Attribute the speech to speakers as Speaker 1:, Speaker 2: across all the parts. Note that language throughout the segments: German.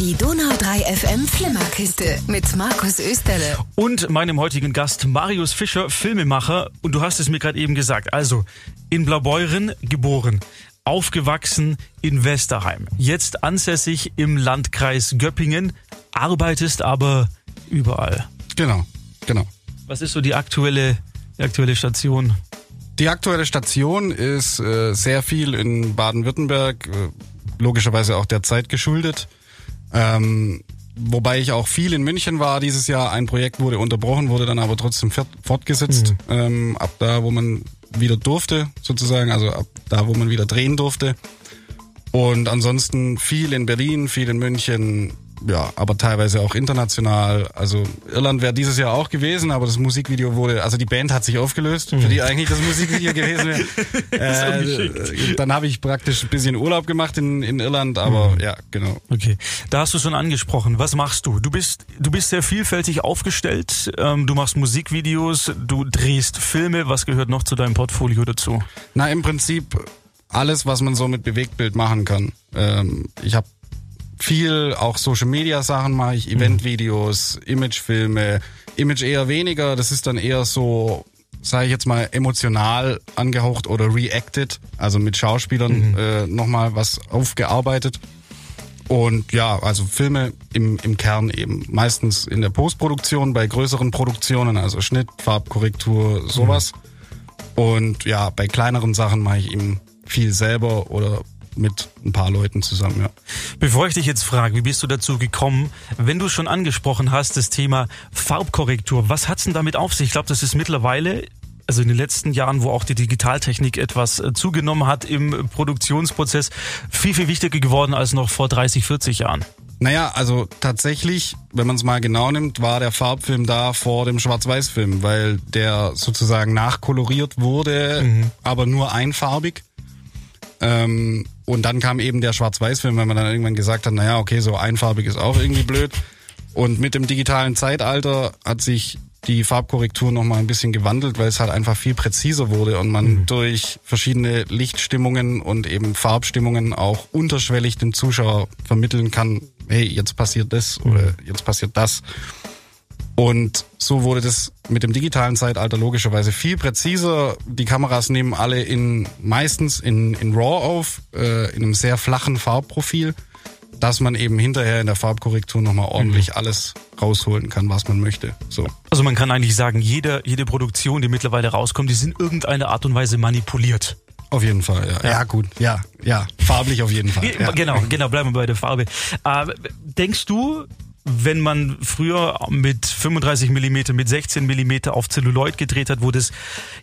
Speaker 1: Die Donau 3 FM Flimmerkiste mit Markus Österle.
Speaker 2: Und meinem heutigen Gast Marius Fischer, Filmemacher. Und du hast es mir gerade eben gesagt. Also, in Blaubeuren geboren. Aufgewachsen in Westerheim. Jetzt ansässig im Landkreis Göppingen. Arbeitest aber überall.
Speaker 3: Genau, genau.
Speaker 2: Was ist so die aktuelle, die aktuelle Station?
Speaker 3: Die aktuelle Station ist äh, sehr viel in Baden-Württemberg, äh, logischerweise auch der Zeit geschuldet. Ähm, wobei ich auch viel in München war dieses Jahr. Ein Projekt wurde unterbrochen, wurde dann aber trotzdem fortgesetzt. Mhm. Ähm, ab da, wo man wieder durfte, sozusagen, also ab da, wo man wieder drehen durfte. Und ansonsten viel in Berlin, viel in München, ja, aber teilweise auch international. Also Irland wäre dieses Jahr auch gewesen, aber das Musikvideo wurde, also die Band hat sich aufgelöst, für die mhm. eigentlich das Musikvideo gewesen wäre. Äh, dann habe ich praktisch ein bisschen Urlaub gemacht in, in Irland, aber mhm. ja, genau.
Speaker 2: Okay, da hast du schon angesprochen. Was machst du? Du bist du bist sehr vielfältig aufgestellt. Ähm, du machst Musikvideos, du drehst Filme. Was gehört noch zu deinem Portfolio dazu?
Speaker 3: Na, im Prinzip alles, was man so mit Bewegtbild machen kann. Ähm, ich habe viel auch Social Media Sachen mache ich, Eventvideos, Imagefilme, Image eher weniger, das ist dann eher so, sage ich jetzt mal, emotional angehaucht oder reacted, also mit Schauspielern mhm. äh, nochmal was aufgearbeitet. Und ja, also Filme im, im Kern eben. Meistens in der Postproduktion, bei größeren Produktionen, also Schnitt, Farbkorrektur, sowas. Mhm. Und ja, bei kleineren Sachen mache ich eben viel selber oder mit ein paar Leuten zusammen, ja.
Speaker 2: Bevor ich dich jetzt frage, wie bist du dazu gekommen, wenn du schon angesprochen hast, das Thema Farbkorrektur, was hat's denn damit auf sich? Ich glaube, das ist mittlerweile also in den letzten Jahren, wo auch die Digitaltechnik etwas äh, zugenommen hat im Produktionsprozess, viel, viel wichtiger geworden als noch vor 30, 40 Jahren.
Speaker 3: Naja, also tatsächlich, wenn man es mal genau nimmt, war der Farbfilm da vor dem Schwarz-Weiß-Film, weil der sozusagen nachkoloriert wurde, mhm. aber nur einfarbig. Ähm, und dann kam eben der Schwarz-Weiß-Film, weil man dann irgendwann gesagt hat, naja, okay, so einfarbig ist auch irgendwie blöd. Und mit dem digitalen Zeitalter hat sich die Farbkorrektur noch mal ein bisschen gewandelt, weil es halt einfach viel präziser wurde und man mhm. durch verschiedene Lichtstimmungen und eben Farbstimmungen auch unterschwellig dem Zuschauer vermitteln kann, hey, jetzt passiert das mhm. oder jetzt passiert das. Und so wurde das mit dem digitalen Zeitalter logischerweise viel präziser. Die Kameras nehmen alle in meistens in, in RAW auf, äh, in einem sehr flachen Farbprofil, dass man eben hinterher in der Farbkorrektur nochmal ordentlich mhm. alles rausholen kann, was man möchte. So.
Speaker 2: Also man kann eigentlich sagen, jede, jede Produktion, die mittlerweile rauskommt, die sind irgendeine Art und Weise manipuliert.
Speaker 3: Auf jeden Fall, ja. Ja, ja gut. Ja, ja. Farblich auf jeden Fall. Ja.
Speaker 2: Genau, genau, bleiben wir bei der Farbe. Äh, denkst du, wenn man früher mit 35 Millimeter, mit 16 Millimeter auf Zelluloid gedreht hat, wo das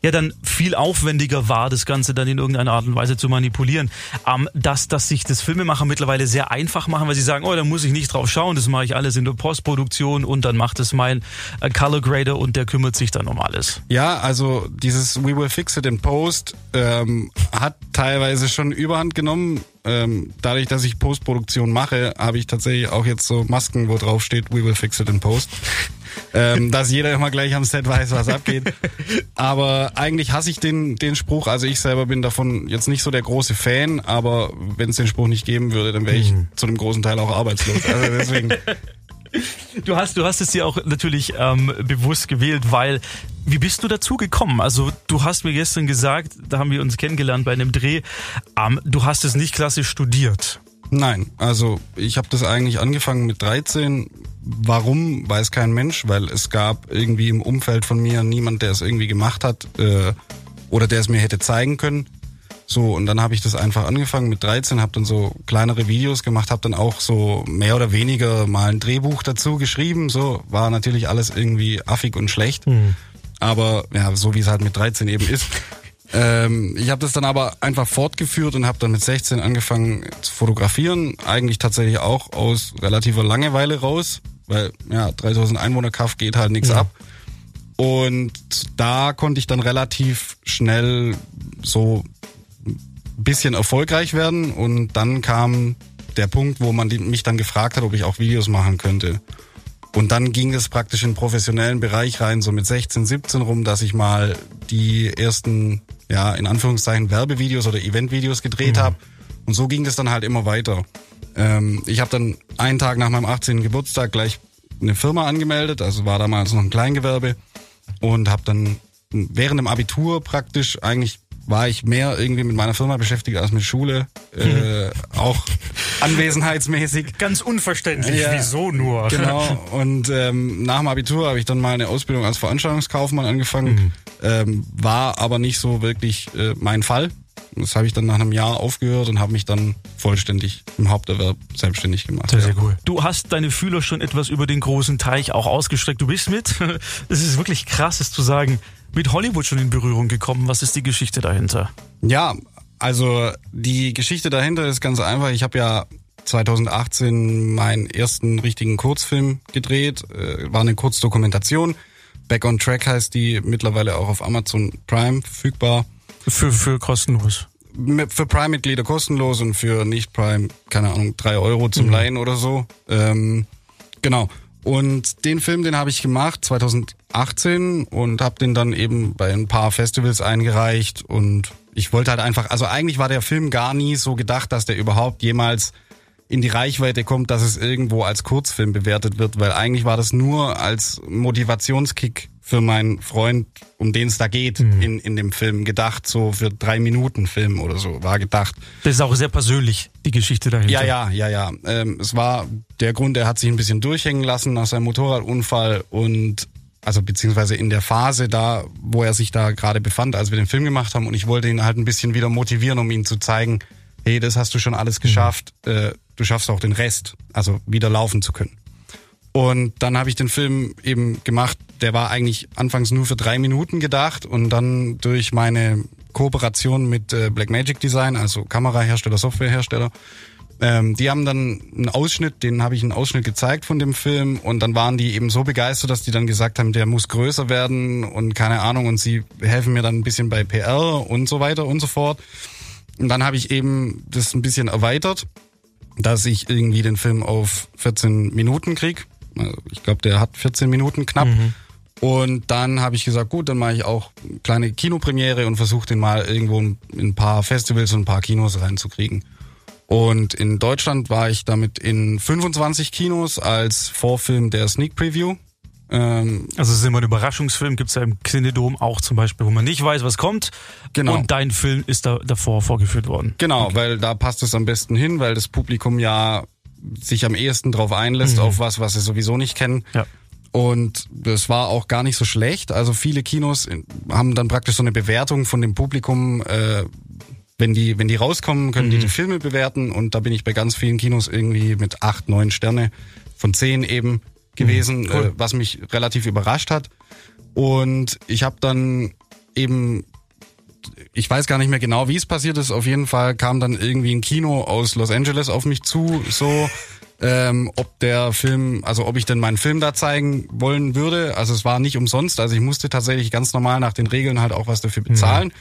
Speaker 2: ja dann viel aufwendiger war, das Ganze dann in irgendeiner Art und Weise zu manipulieren, ähm, dass, dass sich das Filmemacher mittlerweile sehr einfach machen, weil sie sagen, oh, da muss ich nicht drauf schauen, das mache ich alles in der Postproduktion und dann macht es mein äh, Color Grader und der kümmert sich dann um alles.
Speaker 3: Ja, also dieses We will fix it in Post ähm, hat teilweise schon Überhand genommen ähm, dadurch, dass ich Postproduktion mache, habe ich tatsächlich auch jetzt so Masken, wo drauf steht, we will fix it in Post. ähm, dass jeder immer gleich am Set weiß, was abgeht. Aber eigentlich hasse ich den, den Spruch. Also ich selber bin davon jetzt nicht so der große Fan, aber wenn es den Spruch nicht geben würde, dann wäre ich mhm. zu einem großen Teil auch arbeitslos. Also deswegen
Speaker 2: Du hast, du hast es dir auch natürlich ähm, bewusst gewählt, weil wie bist du dazu gekommen? Also du hast mir gestern gesagt, da haben wir uns kennengelernt bei einem Dreh, ähm, du hast es nicht klassisch studiert.
Speaker 3: Nein, also ich habe das eigentlich angefangen mit 13. Warum, weiß kein Mensch, weil es gab irgendwie im Umfeld von mir niemand, der es irgendwie gemacht hat äh, oder der es mir hätte zeigen können. So, und dann habe ich das einfach angefangen mit 13, habe dann so kleinere Videos gemacht, habe dann auch so mehr oder weniger mal ein Drehbuch dazu geschrieben. So, war natürlich alles irgendwie affig und schlecht. Mhm. Aber ja, so wie es halt mit 13 eben ist. Ähm, ich habe das dann aber einfach fortgeführt und habe dann mit 16 angefangen zu fotografieren. Eigentlich tatsächlich auch aus relativer Langeweile raus, weil ja 3000 Einwohner Kaff geht halt nichts ja. ab. Und da konnte ich dann relativ schnell so bisschen erfolgreich werden und dann kam der Punkt, wo man mich dann gefragt hat, ob ich auch Videos machen könnte. Und dann ging es praktisch in den professionellen Bereich rein, so mit 16, 17 rum, dass ich mal die ersten, ja, in Anführungszeichen Werbevideos oder Eventvideos gedreht mhm. habe. Und so ging das dann halt immer weiter. Ähm, ich habe dann einen Tag nach meinem 18. Geburtstag gleich eine Firma angemeldet, also war damals noch ein Kleingewerbe und habe dann während dem Abitur praktisch eigentlich war ich mehr irgendwie mit meiner Firma beschäftigt als mit Schule, äh, auch anwesenheitsmäßig.
Speaker 2: Ganz unverständlich,
Speaker 3: Ja.
Speaker 2: wieso nur?
Speaker 3: Genau. Und ähm, nach dem Abitur habe ich dann mal eine Ausbildung als Veranstaltungskaufmann angefangen, ähm, war aber nicht so wirklich äh, mein Fall. Das habe ich dann nach einem Jahr aufgehört und habe mich dann vollständig im Haupterwerb selbstständig gemacht.
Speaker 2: Sehr,
Speaker 3: ja.
Speaker 2: sehr cool. Du hast deine Fühler schon etwas über den großen Teich auch ausgestreckt. Du bist mit, es ist wirklich krass, es zu sagen, mit Hollywood schon in Berührung gekommen. Was ist die Geschichte dahinter?
Speaker 3: Ja, also die Geschichte dahinter ist ganz einfach. Ich habe ja 2018 meinen ersten richtigen Kurzfilm gedreht. Äh, war eine Kurzdokumentation. Back on Track heißt die, mittlerweile auch auf Amazon Prime verfügbar.
Speaker 2: Für, für kostenlos.
Speaker 3: Für Prime-Mitglieder kostenlos und für Nicht-Prime, keine Ahnung, drei Euro zum Leihen oder so. Ähm, genau. Und den Film, den habe ich gemacht 2018 und habe den dann eben bei ein paar Festivals eingereicht. Und ich wollte halt einfach, also eigentlich war der Film gar nie so gedacht, dass der überhaupt jemals in die Reichweite kommt, dass es irgendwo als Kurzfilm bewertet wird, weil eigentlich war das nur als Motivationskick für meinen Freund, um den es da geht, in, in dem Film gedacht, so für drei Minuten Film oder so, war gedacht.
Speaker 2: Das ist auch sehr persönlich, die Geschichte dahinter.
Speaker 3: Ja, ja, ja, ja. Ähm, es war der Grund, er hat sich ein bisschen durchhängen lassen nach seinem Motorradunfall und also beziehungsweise in der Phase da, wo er sich da gerade befand, als wir den Film gemacht haben und ich wollte ihn halt ein bisschen wieder motivieren, um ihm zu zeigen, hey, das hast du schon alles geschafft, äh, du schaffst auch den Rest, also wieder laufen zu können. Und dann habe ich den Film eben gemacht, der war eigentlich anfangs nur für drei Minuten gedacht und dann durch meine Kooperation mit äh, Blackmagic Design, also Kamerahersteller, Softwarehersteller, ähm, die haben dann einen Ausschnitt, den habe ich einen Ausschnitt gezeigt von dem Film und dann waren die eben so begeistert, dass die dann gesagt haben, der muss größer werden und keine Ahnung und sie helfen mir dann ein bisschen bei PR und so weiter und so fort. Und dann habe ich eben das ein bisschen erweitert, dass ich irgendwie den Film auf 14 Minuten krieg. Also ich glaube, der hat 14 Minuten knapp. Und dann habe ich gesagt, gut, dann mache ich auch eine kleine Kinopremiere und versuche den mal irgendwo in ein paar Festivals und ein paar Kinos reinzukriegen. Und in Deutschland war ich damit in 25 Kinos als Vorfilm der Sneak Preview. Ähm,
Speaker 2: Also es ist immer ein Überraschungsfilm, gibt's ja im Xenedom auch zum Beispiel, wo man nicht weiß, was kommt.
Speaker 3: Genau.
Speaker 2: Und dein Film ist da davor vorgeführt worden.
Speaker 3: Genau, weil da passt es am besten hin, weil das Publikum ja sich am ehesten drauf einlässt, auf was, was sie sowieso nicht kennen.
Speaker 2: Ja.
Speaker 3: Und das war auch gar nicht so schlecht. Also viele Kinos in- haben dann praktisch so eine Bewertung von dem Publikum, äh, wenn die, wenn die rauskommen, können die die Filme bewerten. Und da bin ich bei ganz vielen Kinos irgendwie mit acht, neun Sterne von zehn eben gewesen,
Speaker 2: Cool.
Speaker 3: äh, was mich relativ überrascht hat. Und ich habe dann eben ich weiß gar nicht mehr genau, wie es passiert ist. Auf jeden Fall kam dann irgendwie ein Kino aus Los Angeles auf mich zu, so ähm, ob der Film, also ob ich denn meinen Film da zeigen wollen würde. Also es war nicht umsonst, also ich musste tatsächlich ganz normal nach den Regeln halt auch was dafür bezahlen.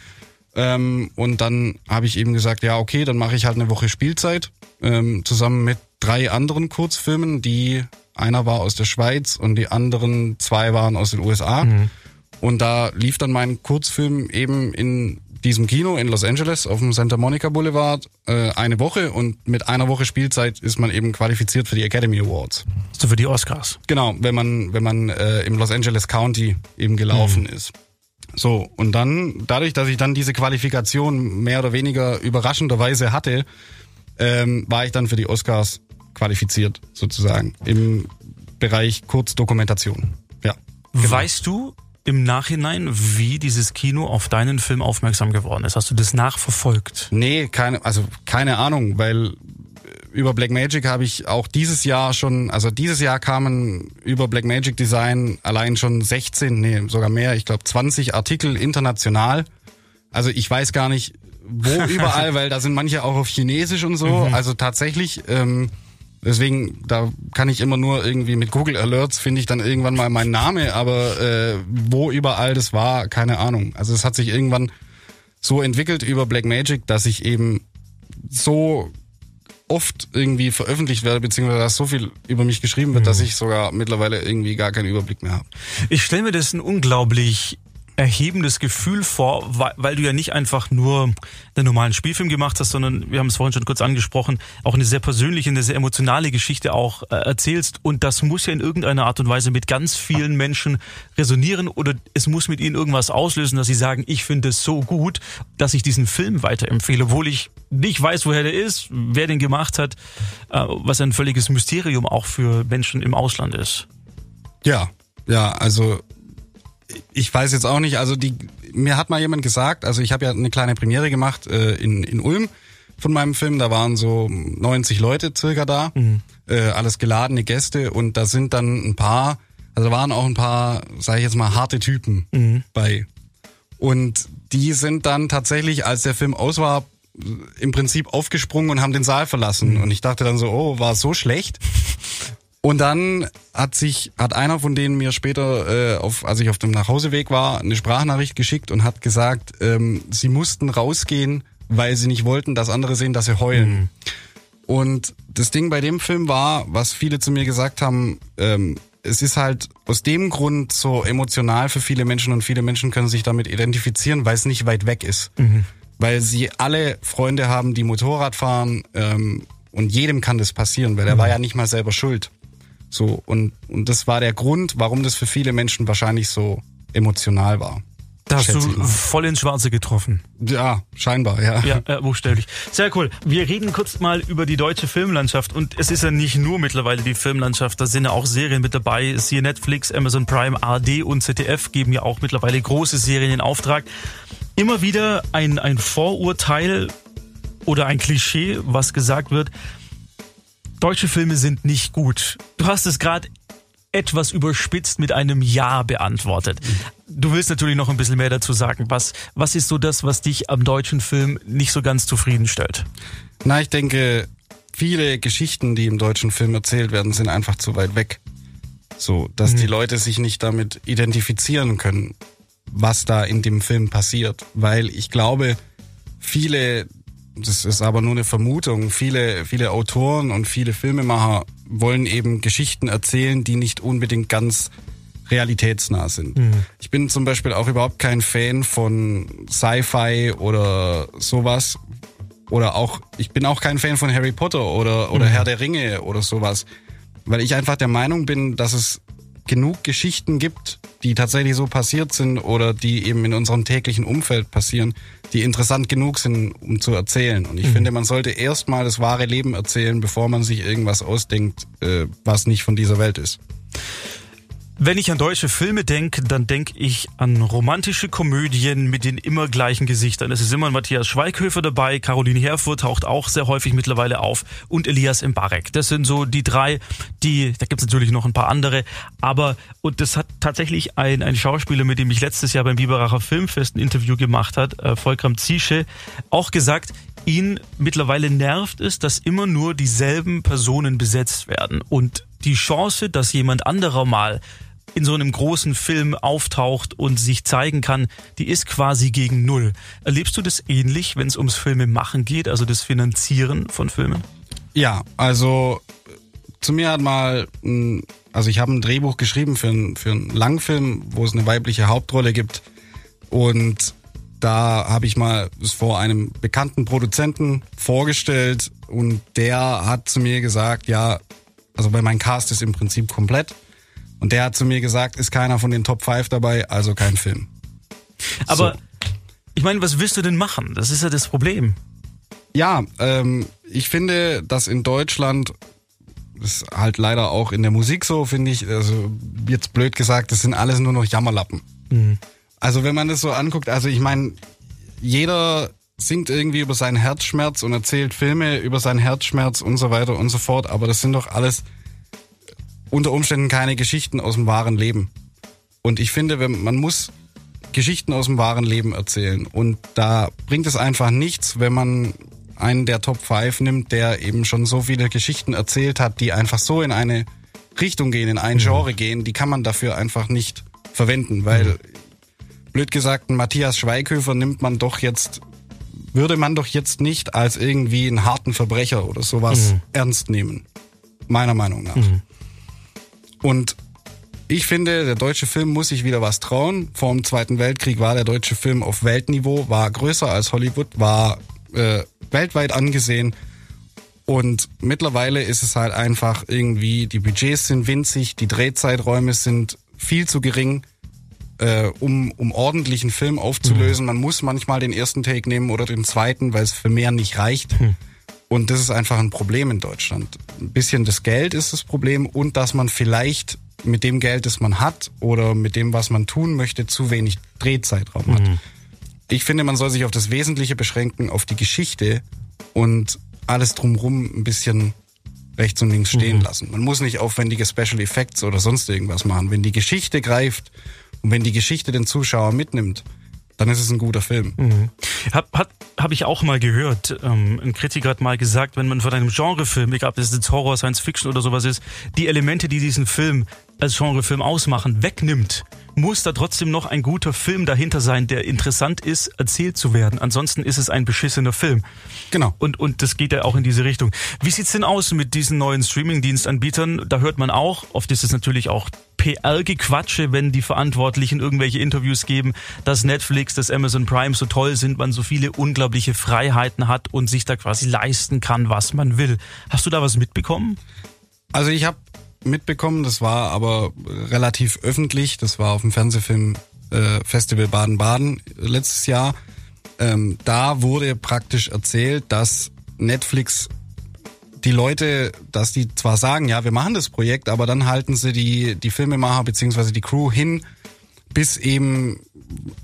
Speaker 3: Ähm, und dann habe ich eben gesagt, ja okay, dann mache ich halt eine Woche Spielzeit ähm, zusammen mit drei anderen Kurzfilmen, die einer war aus der Schweiz und die anderen zwei waren aus den USA. Und da lief dann mein Kurzfilm eben in diesem Kino in Los Angeles auf dem Santa Monica Boulevard äh, eine Woche und mit einer Woche Spielzeit ist man eben qualifiziert für die Academy Awards.
Speaker 2: So für die Oscars.
Speaker 3: Genau, wenn man wenn man äh, im Los Angeles County eben gelaufen ist. So und dann dadurch, dass ich dann diese Qualifikation mehr oder weniger überraschenderweise hatte, ähm, war ich dann für die Oscars qualifiziert sozusagen im Bereich Kurzdokumentation. Ja.
Speaker 2: Weißt du im Nachhinein, wie dieses Kino auf deinen Film aufmerksam geworden ist? Hast du das nachverfolgt?
Speaker 3: Nee, keine, also keine Ahnung, weil über Blackmagic habe ich auch dieses Jahr schon, also dieses Jahr kamen über Blackmagic Design allein schon 16, nee, sogar mehr, ich glaube 20 Artikel international. Also ich weiß gar nicht, wo überall, weil da sind manche auch auf Chinesisch und so. Also tatsächlich, ähm, deswegen, da kann ich immer nur irgendwie mit Google Alerts finde ich dann irgendwann mal meinen Name, aber äh, wo überall das war, keine Ahnung. Also es hat sich irgendwann so entwickelt über Blackmagic, dass ich eben so oft irgendwie veröffentlicht werde, beziehungsweise dass so viel über mich geschrieben wird, dass ich sogar mittlerweile irgendwie gar keinen Überblick mehr habe.
Speaker 2: Ich stelle mir das ein unglaublich erhebendes Gefühl vor, weil, du ja nicht einfach nur einen normalen Spielfilm gemacht hast, sondern wir haben es vorhin schon kurz angesprochen, auch eine sehr persönliche, eine sehr emotionale Geschichte auch äh, erzählst und das muss ja in irgendeiner Art und Weise mit ganz vielen Menschen resonieren oder es muss mit ihnen irgendwas auslösen, dass sie sagen, ich finde es so gut, dass ich diesen Film weiterempfehle, obwohl ich nicht weiß, woher der ist, wer den gemacht hat, äh, was ein völliges Mysterium auch für Menschen im Ausland ist.
Speaker 3: Ja, ja, also ich weiß jetzt auch nicht, also die, mir hat mal jemand gesagt, also ich habe ja eine kleine Premiere gemacht äh, in, in Ulm von meinem Film, da waren so 90 Leute circa da, mhm. äh, alles geladene Gäste und da sind dann ein paar, also waren auch ein paar, sage ich jetzt mal, harte Typen mhm. bei. Und die sind dann tatsächlich, als der Film aus war, im Prinzip aufgesprungen und haben den Saal verlassen. Mhm. Und ich dachte dann so, oh, war so schlecht. Und dann hat sich, hat einer von denen mir später, äh, auf, als ich auf dem Nachhauseweg war, eine Sprachnachricht geschickt und hat gesagt, ähm, sie mussten rausgehen, weil sie nicht wollten, dass andere sehen, dass sie heulen. Mhm. Und das Ding bei dem Film war, was viele zu mir gesagt haben, ähm, es ist halt aus dem Grund so emotional für viele Menschen und viele Menschen können sich damit identifizieren, weil es nicht weit weg ist. Mhm. Weil sie alle Freunde haben, die Motorrad fahren ähm, und jedem kann das passieren, weil er mhm. war ja nicht mal selber schuld. So, und, und das war der Grund, warum das für viele Menschen wahrscheinlich so emotional war.
Speaker 2: Da hast du voll ins Schwarze getroffen.
Speaker 3: Ja, scheinbar, ja.
Speaker 2: Ja, äh, buchstäblich. Sehr cool. Wir reden kurz mal über die deutsche Filmlandschaft. Und es ist ja nicht nur mittlerweile die Filmlandschaft, da sind ja auch Serien mit dabei. Siehe Netflix, Amazon Prime, ARD und ZDF geben ja auch mittlerweile große Serien in Auftrag. Immer wieder ein, ein Vorurteil oder ein Klischee, was gesagt wird, deutsche Filme sind nicht gut. Du hast es gerade etwas überspitzt mit einem Ja beantwortet. Du willst natürlich noch ein bisschen mehr dazu sagen. Was, was ist so das, was dich am deutschen Film nicht so ganz zufriedenstellt?
Speaker 3: Na, ich denke, viele Geschichten, die im deutschen Film erzählt werden, sind einfach zu weit weg. So, dass mhm. die Leute sich nicht damit identifizieren können, was da in dem Film passiert. Weil ich glaube, viele das ist aber nur eine Vermutung. Viele, viele Autoren und viele Filmemacher wollen eben Geschichten erzählen, die nicht unbedingt ganz realitätsnah sind. Mhm. Ich bin zum Beispiel auch überhaupt kein Fan von Sci-Fi oder sowas. Oder auch, ich bin auch kein Fan von Harry Potter oder, oder mhm. Herr der Ringe oder sowas. Weil ich einfach der Meinung bin, dass es genug Geschichten gibt, die tatsächlich so passiert sind oder die eben in unserem täglichen Umfeld passieren, die interessant genug sind, um zu erzählen. Und ich mhm. finde, man sollte erstmal das wahre Leben erzählen, bevor man sich irgendwas ausdenkt, äh, was nicht von dieser Welt ist.
Speaker 2: Wenn ich an deutsche Filme denke, dann denke ich an romantische Komödien mit den immer gleichen Gesichtern. Es ist immer Matthias Schweighöfer dabei, Caroline Herfurth taucht auch sehr häufig mittlerweile auf und Elias Mbarek. Das sind so die drei, die, da gibt es natürlich noch ein paar andere, aber, und das hat tatsächlich ein, ein Schauspieler, mit dem ich letztes Jahr beim Biberacher Filmfest ein Interview gemacht hat, äh, Volkram Ziesche, auch gesagt, ihn mittlerweile nervt es, dass immer nur dieselben Personen besetzt werden und die Chance, dass jemand anderer mal in so einem großen Film auftaucht und sich zeigen kann, die ist quasi gegen Null. Erlebst du das ähnlich, wenn es ums Filme machen geht, also das Finanzieren von Filmen?
Speaker 3: Ja, also zu mir hat mal, also ich habe ein Drehbuch geschrieben für, einen, für einen Langfilm, wo es eine weibliche Hauptrolle gibt und da habe ich mal es vor einem bekannten Produzenten vorgestellt und der hat zu mir gesagt, ja, also bei meinem Cast ist im Prinzip komplett. Und der hat zu mir gesagt, ist keiner von den Top 5 dabei, also kein Film.
Speaker 2: Aber so. ich meine, was willst du denn machen? Das ist ja das Problem.
Speaker 3: Ja, ähm, ich finde, dass in Deutschland, das ist halt leider auch in der Musik so, finde ich, also jetzt blöd gesagt, das sind alles nur noch Jammerlappen. Mhm. Also wenn man das so anguckt, also ich meine, jeder singt irgendwie über seinen Herzschmerz und erzählt Filme über seinen Herzschmerz und so weiter und so fort, aber das sind doch alles unter Umständen keine Geschichten aus dem wahren Leben. Und ich finde, man muss Geschichten aus dem wahren Leben erzählen. Und da bringt es einfach nichts, wenn man einen der Top 5 nimmt, der eben schon so viele Geschichten erzählt hat, die einfach so in eine Richtung gehen, in ein mhm. Genre gehen, die kann man dafür einfach nicht verwenden, weil mhm. blöd gesagt, Matthias Schweighöfer nimmt man doch jetzt, würde man doch jetzt nicht als irgendwie einen harten Verbrecher oder sowas mhm. ernst nehmen. Meiner Meinung nach. Und Ich finde, der deutsche Film muss sich wieder was trauen. Vor dem Zweiten Weltkrieg war der deutsche Film auf Weltniveau, war größer als Hollywood, war äh, weltweit angesehen. Und mittlerweile ist es halt einfach irgendwie, die Budgets sind winzig, die Drehzeiträume sind viel zu gering, äh, um, um ordentlichen Film aufzulösen. Mhm. Man muss manchmal den ersten Take nehmen oder den zweiten, weil es für mehr nicht reicht. Mhm. Und das ist einfach ein Problem in Deutschland. Ein bisschen das Geld ist das Problem und dass man vielleicht mit dem Geld, das man hat oder mit dem, was man tun möchte, zu wenig Drehzeitraum hat. Mhm. Ich finde, man soll sich auf das Wesentliche beschränken, auf die Geschichte und alles drumrum ein bisschen rechts und links stehen mhm. lassen. Man muss nicht aufwendige Special Effects oder sonst irgendwas machen. Wenn die Geschichte greift und wenn die Geschichte den Zuschauer mitnimmt, dann ist es ein guter Film.
Speaker 2: Mhm. Hab, hat, habe ich auch mal gehört. Ähm, ein Kritiker hat mal gesagt, wenn man von einem Genrefilm, egal ob das jetzt Horror, Science Fiction oder sowas ist, die Elemente, die diesen Film als Genrefilm ausmachen, wegnimmt, muss da trotzdem noch ein guter Film dahinter sein, der interessant ist, erzählt zu werden. Ansonsten ist es ein beschissener Film.
Speaker 3: Genau.
Speaker 2: Und, und das geht ja auch in diese Richtung. Wie sieht's denn aus mit diesen neuen Streaming-Dienstanbietern? Da hört man auch, oft ist es natürlich auch PR-Gequatsche, wenn die Verantwortlichen irgendwelche Interviews geben, dass Netflix, dass Amazon Prime so toll sind, man so viele unglaubliche Freiheiten hat und sich da quasi leisten kann, was man will. Hast du da was mitbekommen?
Speaker 3: Also ich habe mitbekommen, das war aber relativ öffentlich, das war auf dem Fernsehfilm äh, Festival Baden-Baden letztes Jahr. Ähm, da wurde praktisch erzählt, dass Netflix die Leute, dass die zwar sagen, ja, wir machen das Projekt, aber dann halten sie die, die Filmemacher beziehungsweise die Crew hin, bis eben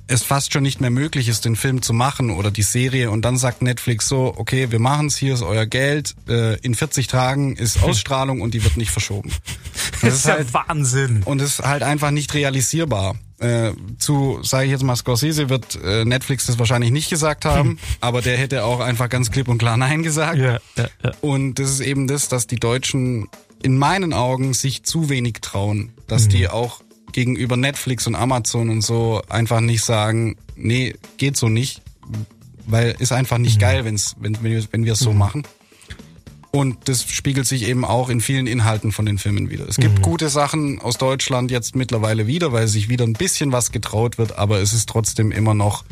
Speaker 3: es fast schon nicht mehr möglich ist, den Film zu machen oder die Serie und dann sagt Netflix so, okay, wir machen es, hier ist euer Geld, äh, in 40 Tagen ist Ausstrahlung und die wird nicht verschoben.
Speaker 2: Das, das ist, halt, Wahnsinn.
Speaker 3: Und ist halt einfach nicht realisierbar. Äh, zu, sage ich jetzt mal, Scorsese wird äh, Netflix das wahrscheinlich nicht gesagt haben, hm. aber der hätte auch einfach ganz klipp und klar Nein gesagt. Ja, ja, ja. Und das ist eben das, dass die Deutschen in meinen Augen sich zu wenig trauen, dass mhm. die auch gegenüber Netflix und Amazon und so einfach nicht sagen, nee, geht so nicht, weil ist einfach nicht mhm. geil, wenn's, wenn, wenn wir wenn wir es so mhm. machen. Und das spiegelt sich eben auch in vielen Inhalten von den Filmen wieder. Es gibt mhm. gute Sachen aus Deutschland jetzt mittlerweile wieder, weil sich wieder ein bisschen was getraut wird, aber es ist trotzdem immer noch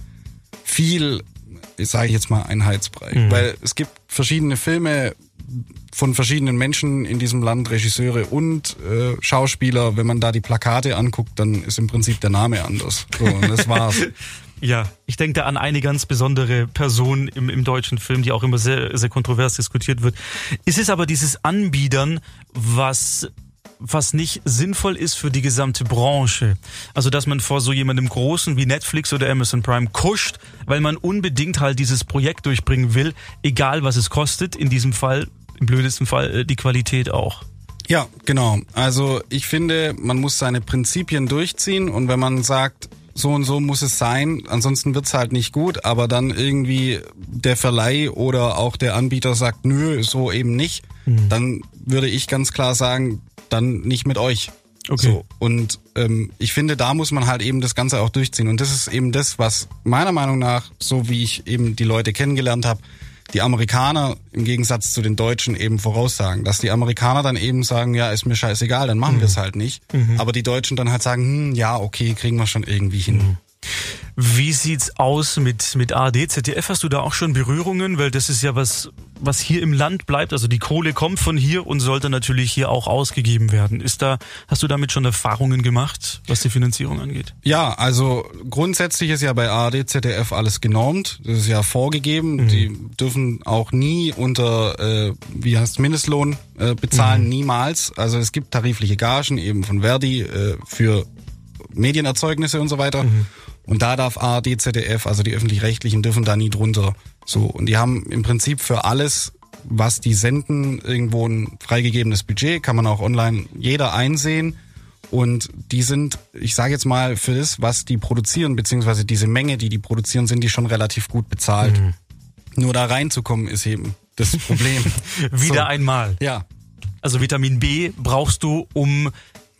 Speaker 3: viel, sage ich jetzt mal, Einheitsbrei. Mhm. Weil es gibt verschiedene Filme, von verschiedenen Menschen in diesem Land, Regisseure und äh, Schauspieler. Wenn man da die Plakate anguckt, dann ist im Prinzip der Name anders. So, und das war's.
Speaker 2: Ja, ich denke da an eine ganz besondere Person im, im deutschen Film, die auch immer sehr, sehr kontrovers diskutiert wird. Ist es aber dieses Anbiedern, was was nicht sinnvoll ist für die gesamte Branche. Also, dass man vor so jemandem Großen wie Netflix oder Amazon Prime kuscht, weil man unbedingt halt dieses Projekt durchbringen will, egal was es kostet. In diesem Fall im blödesten Fall äh, die Qualität auch.
Speaker 3: Ja, genau. Also ich finde, man muss seine Prinzipien durchziehen und wenn man sagt, so und so muss es sein, ansonsten wird's halt nicht gut, aber dann irgendwie der Verleih oder auch der Anbieter sagt, nö, so eben nicht, mhm. dann würde ich ganz klar sagen, dann nicht mit euch. Okay. So, und ähm, ich finde, da muss man halt eben das Ganze auch durchziehen. Und das ist eben das, was meiner Meinung nach, so wie ich eben die Leute kennengelernt habe, die Amerikaner im Gegensatz zu den Deutschen eben voraussagen. Dass die Amerikaner dann eben sagen, ja, ist mir scheißegal, dann machen mhm. wir es halt nicht. Mhm. Aber die Deutschen dann halt sagen, hm, ja, okay, kriegen wir schon irgendwie hin.
Speaker 2: Wie sieht's aus mit, mit ARD, ZDF? Hast du da auch schon Berührungen? Weil das ist ja was, was hier im Land bleibt. Also die Kohle kommt von hier und sollte natürlich hier auch ausgegeben werden. Ist da, hast du damit schon Erfahrungen gemacht, was die Finanzierung angeht?
Speaker 3: Ja, also grundsätzlich ist ja bei ARD, ZDF alles genormt. Das ist ja vorgegeben. Mhm. Die dürfen auch nie unter, äh, wie heißt Mindestlohn äh, bezahlen, mhm. niemals. Also es gibt tarifliche Gagen eben von Verdi äh, für Medienerzeugnisse und so weiter. Mhm. Und da darf ARD, ZDF, also die öffentlich-rechtlichen, dürfen da nie drunter. So. Und die haben im Prinzip für alles, was die senden, irgendwo ein freigegebenes Budget, kann man auch online jeder einsehen. Und die sind, ich sage jetzt mal, für das, was die produzieren, beziehungsweise diese Menge, die die produzieren, sind die schon relativ gut bezahlt. Mhm. Nur da reinzukommen ist eben das Problem.
Speaker 2: Wieder so. einmal.
Speaker 3: Ja.
Speaker 2: Also Vitamin B brauchst du, um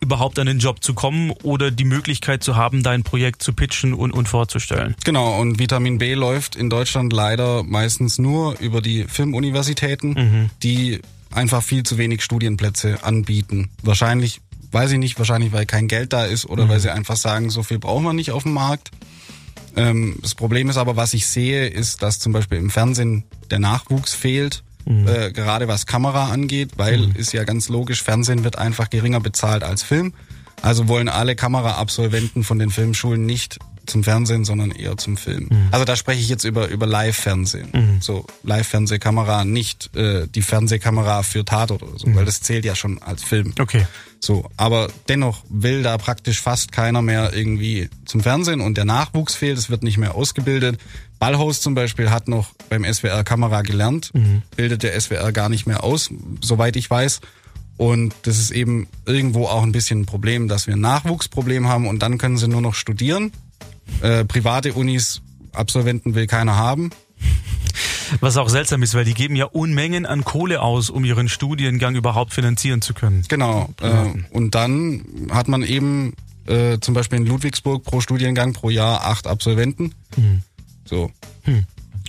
Speaker 2: überhaupt an den Job zu kommen oder die Möglichkeit zu haben, dein Projekt zu pitchen und, und vorzustellen.
Speaker 3: Genau, und Vitamin B läuft in Deutschland leider meistens nur über die Filmuniversitäten, mhm. die einfach viel zu wenig Studienplätze anbieten. Wahrscheinlich weiß ich nicht, wahrscheinlich weil kein Geld da ist oder weil sie einfach sagen, so viel brauchen wir nicht auf dem Markt. Ähm, das Problem ist aber, was ich sehe, ist, dass zum Beispiel im Fernsehen der Nachwuchs fehlt. Äh, gerade was Kamera angeht, weil ist ja ganz logisch, Fernsehen wird einfach geringer bezahlt als Film. Also wollen alle Kameraabsolventen von den Filmschulen nicht zum Fernsehen, sondern eher zum Film. Also da spreche ich jetzt über über Live-Fernsehen. So Live-Fernsehkamera, nicht äh, die Fernsehkamera für Tatort oder so, weil das zählt ja schon als Film.
Speaker 2: Okay.
Speaker 3: So, aber dennoch will da praktisch fast keiner mehr irgendwie zum Fernsehen und der Nachwuchs fehlt, es wird nicht mehr ausgebildet. Ballhaus zum Beispiel hat noch beim SWR Kamera gelernt, bildet der SWR gar nicht mehr aus, soweit ich weiß. Und das ist eben irgendwo auch ein bisschen ein Problem, dass wir ein Nachwuchsproblem haben und dann können sie nur noch studieren. Äh, private Unis, Absolventen will keiner haben.
Speaker 2: Was auch seltsam ist, weil die geben ja Unmengen an Kohle aus, um ihren Studiengang überhaupt finanzieren zu können.
Speaker 3: Genau. Äh, und dann hat man eben äh, zum Beispiel in Ludwigsburg pro Studiengang pro Jahr acht Absolventen. So.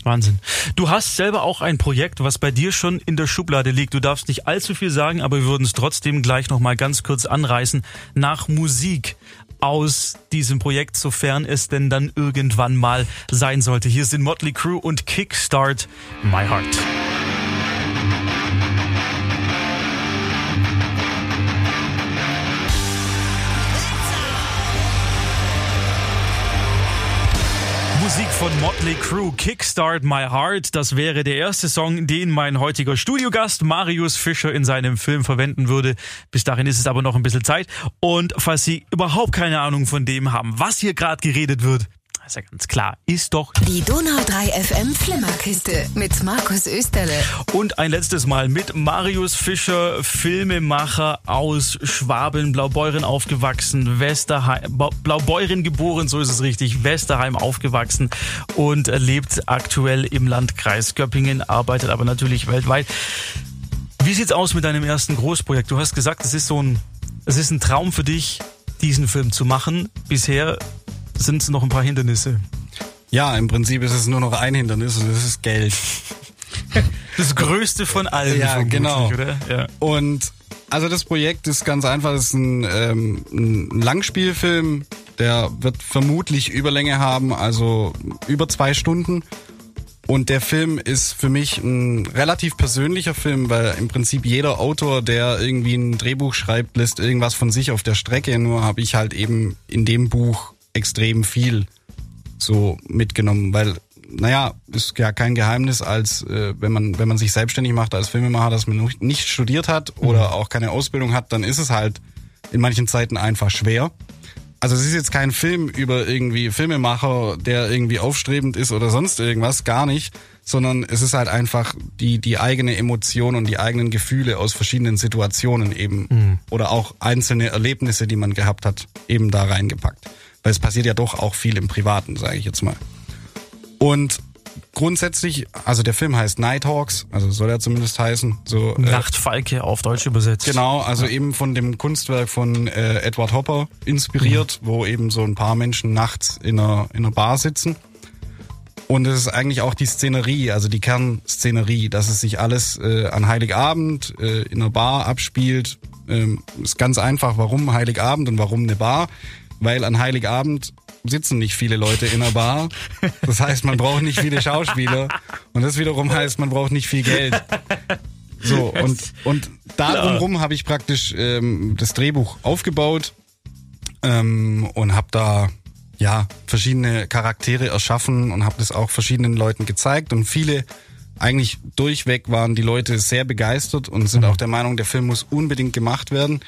Speaker 2: Wahnsinn. Du hast selber auch ein Projekt, was bei dir schon in der Schublade liegt. Du darfst nicht allzu viel sagen, aber wir würden es trotzdem gleich nochmal ganz kurz anreißen. Nach Musik aus diesem Projekt, sofern es denn dann irgendwann mal sein sollte. Hier sind Motley Crue und Kickstart My Heart. Von Motley Crue, Kickstart My Heart. Das wäre der erste Song, den mein heutiger Studiogast Marius Fischer in seinem Film verwenden würde. Bis dahin ist es aber noch ein bisschen Zeit. Und falls Sie überhaupt keine Ahnung von dem haben, was hier gerade geredet wird, ist ja ganz klar, ist doch
Speaker 1: Die Donau 3 FM Flimmerkiste mit Markus Österle.
Speaker 2: Und ein letztes Mal mit Marius Fischer, Filmemacher aus Schwaben, Blaubeuren aufgewachsen, Westerheim, Blaubeuren geboren, so ist es richtig, Westerheim aufgewachsen und lebt aktuell im Landkreis Göppingen, arbeitet aber natürlich weltweit. Wie sieht's aus mit deinem ersten Großprojekt? Du hast gesagt, es ist so ein, es ist ein Traum für dich, diesen Film zu machen. Bisher sind es noch ein paar Hindernisse.
Speaker 3: Ja, im Prinzip ist es nur noch ein Hindernis und das ist Geld.
Speaker 2: Das größte von allen,
Speaker 3: Ja, genau.
Speaker 2: oder? Ja.
Speaker 3: Und also das Projekt ist ganz einfach, es ist ein, ähm, ein Langspielfilm, der wird vermutlich Überlänge haben, also über zwei Stunden. Und der Film ist für mich ein relativ persönlicher Film, weil im Prinzip jeder Autor, der irgendwie ein Drehbuch schreibt, lässt irgendwas von sich auf der Strecke. Nur habe ich halt eben in dem Buch extrem viel so mitgenommen, weil naja, ist ja kein Geheimnis, als äh, wenn man wenn man sich selbstständig macht als Filmemacher, dass man noch nicht studiert hat oder auch keine Ausbildung hat, dann ist es halt in manchen Zeiten einfach schwer. Also es ist jetzt kein Film über irgendwie Filmemacher, der irgendwie aufstrebend ist oder sonst irgendwas, gar nicht, sondern es ist halt einfach die die eigene Emotion und die eigenen Gefühle aus verschiedenen Situationen eben oder auch einzelne Erlebnisse, die man gehabt hat, eben da reingepackt. Weil es passiert ja doch auch viel im Privaten, sage ich jetzt mal. Und grundsätzlich, also der Film heißt Nighthawks, also soll er zumindest heißen. So, äh,
Speaker 2: Nachtfalke auf Deutsch übersetzt.
Speaker 3: Genau, also eben von dem Kunstwerk von äh, Edward Hopper inspiriert, wo eben so ein paar Menschen nachts in einer, in einer Bar sitzen. Und es ist eigentlich auch die Szenerie, also die Kernszenerie, dass es sich alles äh, an Heiligabend äh, in einer Bar abspielt. Ähm, ist ganz einfach, warum Heiligabend und warum eine Bar? Weil an Heiligabend sitzen nicht viele Leute in einer Bar. Das heißt, man braucht nicht viele Schauspieler. Und das wiederum heißt, man braucht nicht viel Geld. So, und, und darum habe ich praktisch ähm, das Drehbuch aufgebaut ähm, und habe da ja verschiedene Charaktere erschaffen und habe das auch verschiedenen Leuten gezeigt und viele eigentlich durchweg waren die Leute sehr begeistert und sind auch der Meinung, der Film muss unbedingt gemacht werden.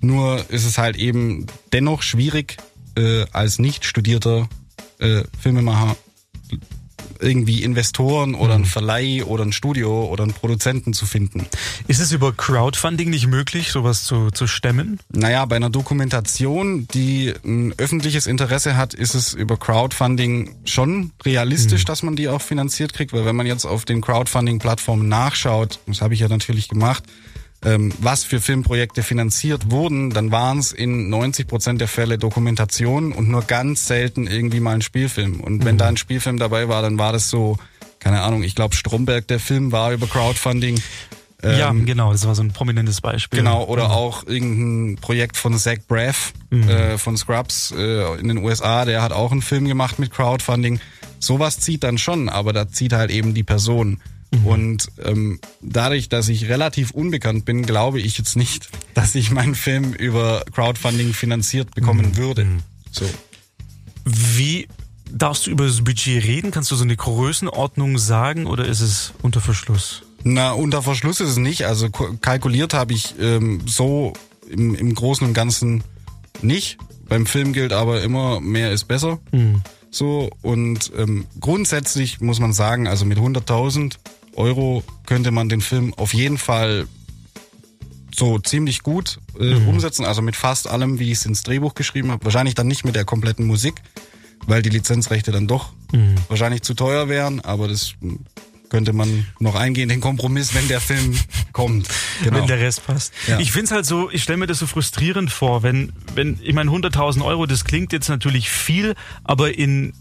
Speaker 3: Nur ist es halt eben dennoch schwierig, äh, als nicht studierter äh, Filmemacher irgendwie Investoren oder einen Verleih oder ein Studio oder einen Produzenten zu finden.
Speaker 2: Ist es über Crowdfunding nicht möglich, sowas zu, zu stemmen?
Speaker 3: Naja, bei einer Dokumentation, die ein öffentliches Interesse hat, ist es über Crowdfunding schon realistisch, dass man die auch finanziert kriegt, weil wenn man jetzt auf den Crowdfunding-Plattformen nachschaut, das habe ich ja natürlich gemacht, ähm, was für Filmprojekte finanziert wurden, dann waren es in 90 Prozent der Fälle Dokumentationen und nur ganz selten irgendwie mal ein Spielfilm. Und wenn da ein Spielfilm dabei war, dann war das so, keine Ahnung, ich glaube Stromberg, der Film war über Crowdfunding.
Speaker 2: ja,
Speaker 3: Ähm,
Speaker 2: genau, das war so ein prominentes Beispiel.
Speaker 3: Genau, oder auch irgendein Projekt von Zach Braff äh, von Scrubs äh, in den USA, der hat auch einen Film gemacht mit Crowdfunding. Sowas zieht dann schon, aber da zieht halt eben die Person. Und ähm, dadurch, dass ich relativ unbekannt bin, glaube ich jetzt nicht, dass ich meinen Film über Crowdfunding finanziert bekommen würde. So.
Speaker 2: Wie darfst du über das Budget reden? Kannst du so eine Größenordnung sagen oder ist es unter Verschluss?
Speaker 3: Na, unter Verschluss ist es nicht. Also kalkuliert habe ich ähm, so im, im Großen und Ganzen nicht. Beim Film gilt aber immer, mehr ist besser. So, und ähm, grundsätzlich muss man sagen, also mit 100.000 Euro könnte man den Film auf jeden Fall so ziemlich gut äh, umsetzen. Also mit fast allem, wie ich es ins Drehbuch geschrieben habe. Wahrscheinlich dann nicht mit der kompletten Musik, weil die Lizenzrechte dann doch wahrscheinlich zu teuer wären. Aber das mh, könnte man noch eingehen, den Kompromiss, wenn der Film kommt. Genau.
Speaker 2: Wenn der Rest passt.
Speaker 3: Ja.
Speaker 2: Ich find's halt so, ich stelle mir das so frustrierend vor, wenn, wenn, ich meine, 100.000 Euro, das klingt jetzt natürlich viel, aber in,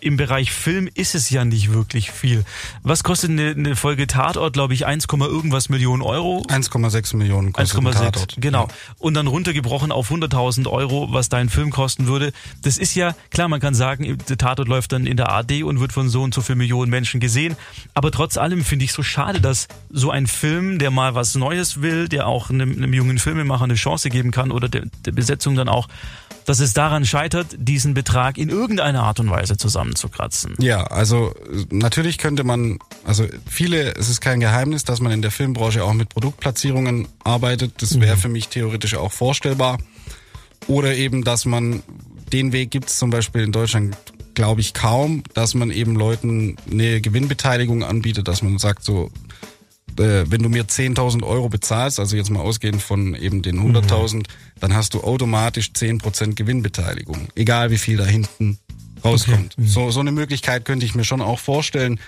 Speaker 2: im Bereich Film ist es ja nicht wirklich viel. Was kostet eine, eine Folge Tatort, glaube ich, 1, irgendwas Millionen Euro?
Speaker 3: 1,6 Millionen kostet ein
Speaker 2: 1,6,
Speaker 3: Tatort.
Speaker 2: genau. Und dann runtergebrochen auf 100.000 Euro, was dein Film kosten würde. Das ist ja, klar, man kann sagen, der Tatort läuft dann in der AD und wird von so und so viel Millionen Menschen gesehen. Aber trotz allem finde ich so schade, dass so ein Film, der mal was Neues will, der auch einem, einem jungen Filmemacher eine Chance geben kann oder der, der Besetzung dann auch, dass es daran scheitert, diesen Betrag in irgendeiner Art und Weise zusammenzukratzen.
Speaker 3: Ja, also natürlich könnte man, also viele, es ist kein Geheimnis, dass man in der Filmbranche auch mit Produktplatzierungen arbeitet. Das wäre für mich theoretisch auch vorstellbar. Oder eben, dass man den Weg gibt es zum Beispiel in Deutschland, glaube ich, kaum, dass man eben Leuten eine Gewinnbeteiligung anbietet, dass man sagt so, äh, wenn du mir 10.000 Euro bezahlst, also jetzt mal ausgehend von eben den 100.000, dann hast du automatisch 10% Gewinnbeteiligung, egal wie viel da hinten rauskommt. So, so eine Möglichkeit könnte ich mir schon auch vorstellen.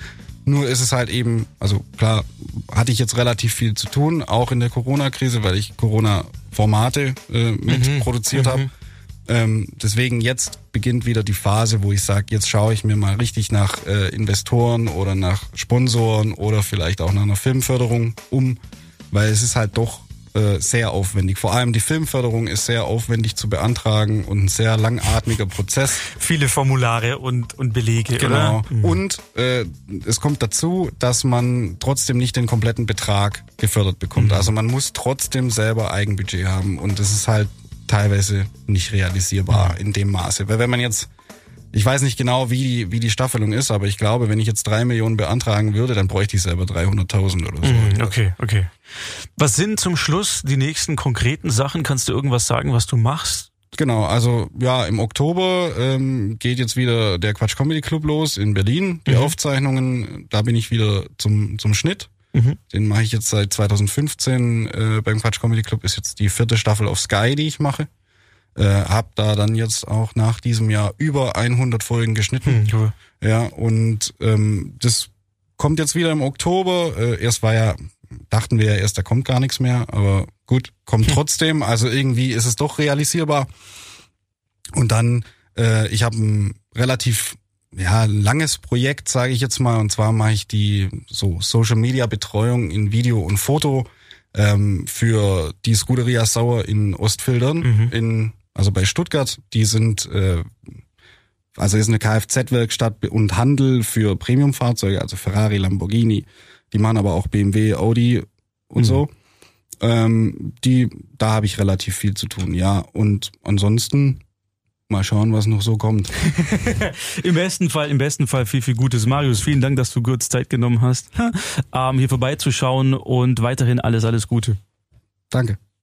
Speaker 3: Nur ist es halt eben, also klar, hatte ich jetzt relativ viel zu tun, auch in der Corona-Krise, weil ich Corona-Formate äh, mit produziert habe. Ähm, deswegen jetzt beginnt wieder die Phase, wo ich sage, jetzt schaue ich mir mal richtig nach äh, Investoren oder nach Sponsoren oder vielleicht auch nach einer Filmförderung um, weil es ist halt doch äh, sehr aufwendig. Vor allem die Filmförderung ist sehr aufwendig zu beantragen und ein sehr langatmiger Prozess.
Speaker 2: Viele Formulare und, und Belege,
Speaker 3: Genau.
Speaker 2: oder?
Speaker 3: Und äh, es kommt dazu, dass man trotzdem nicht den kompletten Betrag gefördert bekommt. Also man muss trotzdem selber Eigenbudget haben und das ist halt teilweise nicht realisierbar in dem Maße. Weil wenn man jetzt, ich weiß nicht genau, wie die, wie die Staffelung ist, aber ich glaube, wenn ich jetzt drei Millionen beantragen würde, dann bräuchte ich selber 300.000 oder so.
Speaker 2: Mhm, Okay, okay. Was sind zum Schluss die nächsten konkreten Sachen? Kannst du irgendwas sagen, was du machst?
Speaker 3: Genau, also ja, im Oktober ähm, geht jetzt wieder der Quatsch Comedy Club los in Berlin. Die Aufzeichnungen, da bin ich wieder zum, zum Schnitt. Den mache ich jetzt seit 2015 äh, beim Quatsch Comedy Club. Ist jetzt die vierte Staffel auf Sky, die ich mache. Äh, hab da dann jetzt auch nach diesem Jahr über 100 Folgen geschnitten.
Speaker 2: Cool.
Speaker 3: Ja, und ähm, das kommt jetzt wieder im Oktober. Äh, erst war ja, dachten wir ja erst, da kommt gar nichts mehr, aber gut, kommt trotzdem. Also irgendwie ist es doch realisierbar. Und dann, äh, ich habe ein relativ ja, langes Projekt, sage ich jetzt mal, und zwar mache ich die so Social Media Betreuung in Video und Foto ähm, für die Scuderia Sauer in Ostfildern, in also bei Stuttgart. Die sind äh, also ist eine Kfz-Werkstatt und Handel für Premiumfahrzeuge, also Ferrari, Lamborghini. Die machen aber auch BMW, Audi und so. Ähm, die, da habe ich relativ viel zu tun, ja. Und ansonsten mal schauen, was noch so kommt.
Speaker 2: Im besten Fall, im besten Fall viel, viel Gutes. Marius, vielen Dank, dass du kurz Zeit genommen hast, ähm, hier vorbeizuschauen und weiterhin alles, alles Gute.
Speaker 3: Danke.